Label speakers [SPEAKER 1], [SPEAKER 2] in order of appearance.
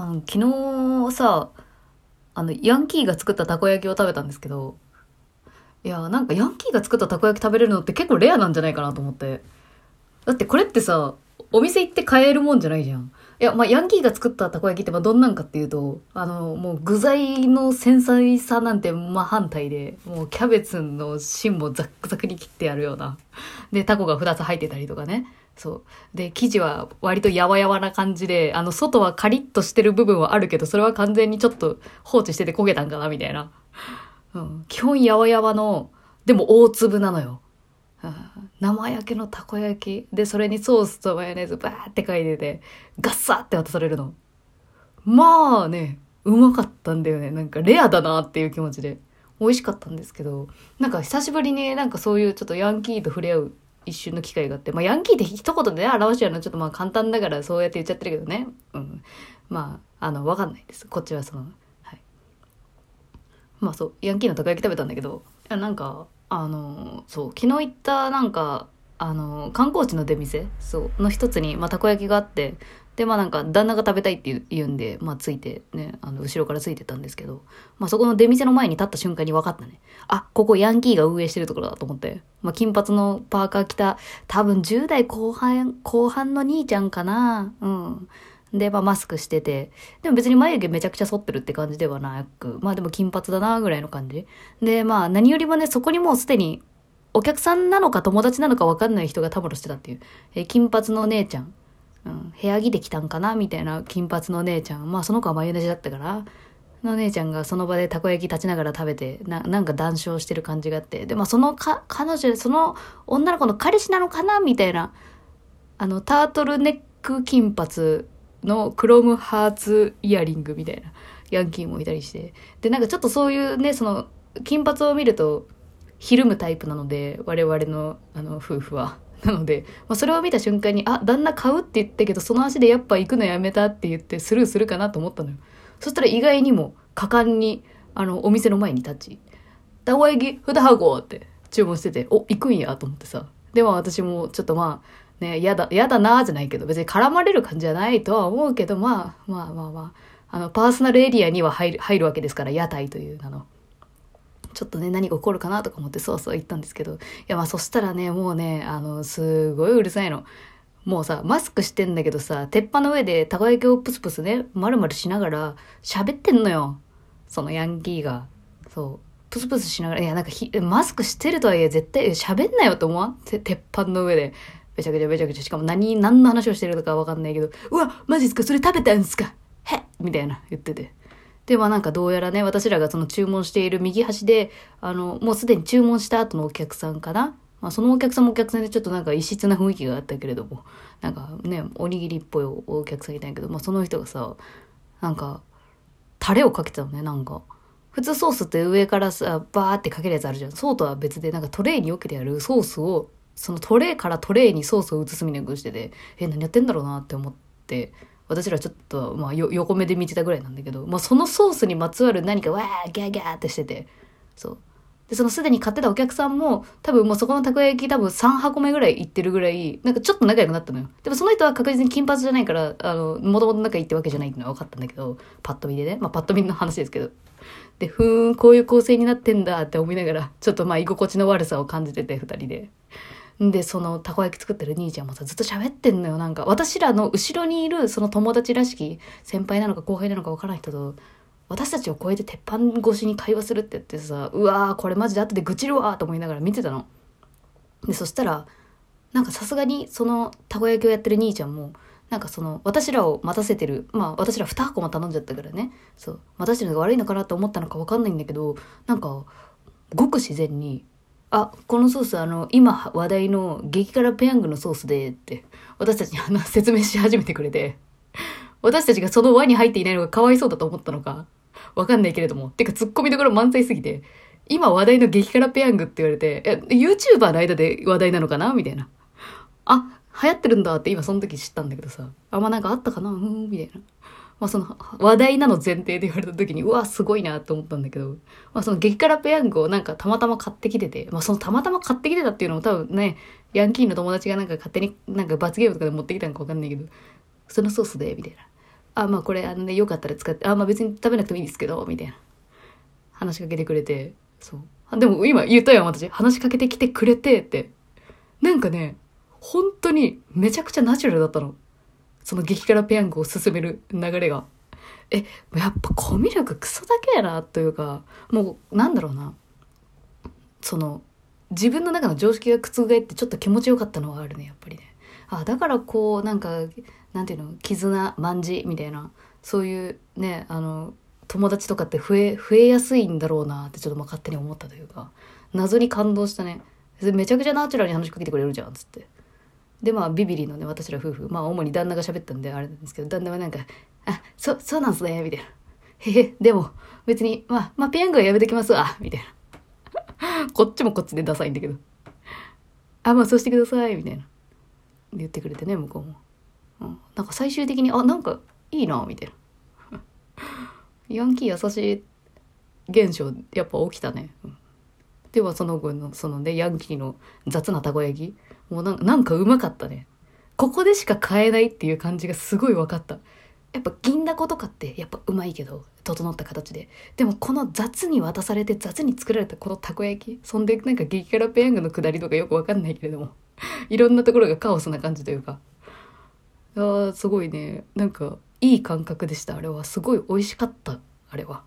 [SPEAKER 1] あの昨日さあのヤンキーが作ったたこ焼きを食べたんですけどいやなんかヤンキーが作ったたこ焼き食べれるのって結構レアなんじゃないかなと思って。だってこれってさお店行って買えるもんじゃないじゃん。いやまあヤンキーが作ったたこ焼きってまあどんなんかっていうとあのもう具材の繊細さなんて真反対でもうキャベツの芯もザックザクに切ってやるようなでタコが2つ入ってたりとかねそう。で、生地は割とやわやわな感じで、あの、外はカリッとしてる部分はあるけど、それは完全にちょっと放置してて焦げたんかな、みたいな。うん。基本やわやわの、でも大粒なのよ。生焼けのたこ焼き。で、それにソースとマヨネーズバーってかいてて、ガッサーって渡されるの。まあね、うまかったんだよね。なんかレアだなっていう気持ちで。美味しかったんですけど、なんか久しぶりになんかそういうちょっとヤンキーと触れ合う一瞬の機会があって、まあ、ヤンキーって一言でね、表しちゃうのちょっとまあ簡単だからそうやって言っちゃってるけどね。うん。まあ、あの、わかんないです。こっちはその、はい。まあそう、ヤンキーのたこ焼き食べたんだけど、いやなんか、あの、そう、昨日行ったなんか、あの、観光地の出店そう、の一つに、まあ、たこ焼きがあって、で、まあなんか、旦那が食べたいって言うんで、まあついてね、あの、後ろからついてたんですけど、まあそこの出店の前に立った瞬間に分かったね。あ、ここヤンキーが運営してるところだと思って。まあ金髪のパーカー着た、多分10代後半、後半の兄ちゃんかな。うん。で、まあマスクしてて、でも別に眉毛めちゃくちゃ剃ってるって感じではなく、まあでも金髪だなぐらいの感じ。で、まあ何よりもね、そこにもうすでにお客さんなのか友達なのか分かんない人がたむろしてたっていう。え金髪の姉ちゃん。うん、部屋着で来たんかなみたいな金髪の姉ちゃん。まあその子はマヨネーズだったから、の姉ちゃんがその場でたこ焼き立ちながら食べて、ななんか談笑してる感じがあって。で、まあそのか、彼女、その女の子の彼氏なのかなみたいな。あの、タートルネック金髪のクロムハーツイヤリングみたいなヤンキーもいたりして。で、なんかちょっとそういうね、その、金髪を見ると、ひるむタイプなので、我々の、あの、夫婦は。なので、まあ、それを見た瞬間に、あ、旦那買うって言ったけど、その足でやっぱ行くのやめたって言ってスルーするかなと思ったのよ。そしたら意外にも果敢に、あの、お店の前に立ち、たこ焼き2箱って注文してて、お、行くんやと思ってさ。でも私もちょっとまあ、ね、やだ、やだなーじゃないけど、別に絡まれる感じじゃないとは思うけど、まあ、まあまあまあ、あの、パーソナルエリアには入る、入るわけですから、屋台という名の。ちょっとね、何が起こるかなとか思ってそうそう言ったんですけど、いやまあそしたらね、もうね、あの、すごいうるさいの。もうさ、マスクしてんだけどさ、鉄板の上でたこ焼きをプスプスね、まるまるしながら喋ってんのよ。そのヤンキーが。そう。プスプスしながら、いやなんか、マスクしてるとはいえ絶対喋んなよって思わん？鉄板の上で。べちゃくちゃべちゃくちゃ。しかも何、何の話をしてるのかわかんないけど、うわ、マジっすか？それ食べたんすか？へみたいな言ってて。で、まあなんかどうやらね、私らがその注文している右端で、あの、もうすでに注文した後のお客さんかな？まあそのお客さんもお客さんでちょっとなんか異質な雰囲気があったけれども、なんかね、おにぎりっぽいお客さんいたんやけど、まあその人がさ、なんか、タレをかけてたのね、なんか。普通ソースって上からさ、バーってかけるやつあるじゃん。そうとは別で、なんかトレイによけてやるソースを、そのトレイからトレイにソースを移すみたいなことしてて、え、何やってんだろうなって思って、私らちょっと、まあ、横目で見てたぐらいなんだけど、まあ、そのソースにまつわる何かわーギャーギャーってしててそう。でそのすでに買ってたお客さんも多分もうそこのたこ焼き多分3箱目ぐらい行ってるぐらいなんかちょっと仲良くなったのよ。でもその人は確実に金髪じゃないからあのもともと仲いいってわけじゃないってのは分かったんだけどパッと見でね。まあパッと見の話ですけど。でふーんこういう構成になってんだって思いながらちょっとまあ居心地の悪さを感じてて2人で。で、そのたこ焼き作ってる兄ちゃんもさ、ずっと喋ってんのよ。なんか、私らの後ろにいるその友達らしき先輩なのか後輩なのかわからない人と、私たちを超えて鉄板越しに会話するって言ってさ、うわー、これマジで後で愚痴るわーと思いながら見てたの。で、そしたら、なんかさすがにそのたこ焼きをやってる兄ちゃんも、なんかその、私らを待たせてる、まあ私ら2箱も頼んじゃったからね、そう、待たせてるのが悪いのかなと思ったのかわかんないんだけど、なんか、ごく自然に、あ、このソースあの、今話題の激辛ペヤングのソースで、って、私たちにあの 説明し始めてくれて、私たちがその輪に入っていないのがかわいそうだと思ったのか、わかんないけれども。てか、突っ込みどころ満載すぎて、今話題の激辛ペヤングって言われて、え、YouTuber の間で話題なのかな？みたいな。あ、流行ってるんだって今その時知ったんだけどさ。あ、まあ、なんかあったかな？うん、みたいな。まあその話題なの前提で言われた時に、うわ、すごいなと思ったんだけど、まあその激辛ペヤングをなんかたまたま買ってきてて、まあそのたまたま買ってきてたっていうのも多分ね、ヤンキーの友達がなんか勝手になんか罰ゲームとかで持ってきたのかわかんないけど、そのソースで、みたいな。あ、まあこれあのね、よかったら使って、あ、まあ別に食べなくてもいいですけど、みたいな。話しかけてくれて、そう。あでも今言ったよ、私。話しかけてきてくれてって。なんかね、本当にめちゃくちゃナチュラルだったの。その激辛ペヤングを進める流れが。え、やっぱコミュ力クソだけやな、というか、もう、なんだろうな。その、自分の中の常識が覆ってちょっと気持ちよかったのはあるね、やっぱりね。あ、だからこう、なんか、なんていうの、絆、卍みたいな、そういうね、あの、友達とかって増え、増えやすいんだろうなってちょっとまあ勝手に思ったというか、謎に感動したね。めちゃくちゃナチュラルに話しかけてくれるじゃん、つって。で、まあ、ビビリのね、私ら夫婦、まあ、主に旦那が喋ったんであれなんですけど、旦那はなんか、あ、そ、そうなんすね、みたいな。へへ、でも、別に、まあ、まあ、ペヤングはやめときますわ、みたいな。こっちもこっちでダサいんだけど。あ、まあ、そうしてください、みたいな。言ってくれてね、向こうも。うん、なんか最終的に、あ、なんか、いいな、みたいな。ヤンキー優しい現象、やっぱ起きたね。うんではその後のそのねヤンキーの雑なたこ焼きもうなんなんかうまかったね。ここでしか買えないっていう感じがすごい分かった。やっぱ銀だことかってやっぱうまいけど整った形で。でもこの雑に渡されて雑に作られたこのたこ焼きそんでなんか激辛ペヤングの下りとかよく分かんないけれども いろんなところがカオスな感じというか。あーすごいね。なんかいい感覚でしたあれは。すごい美味しかったあれは。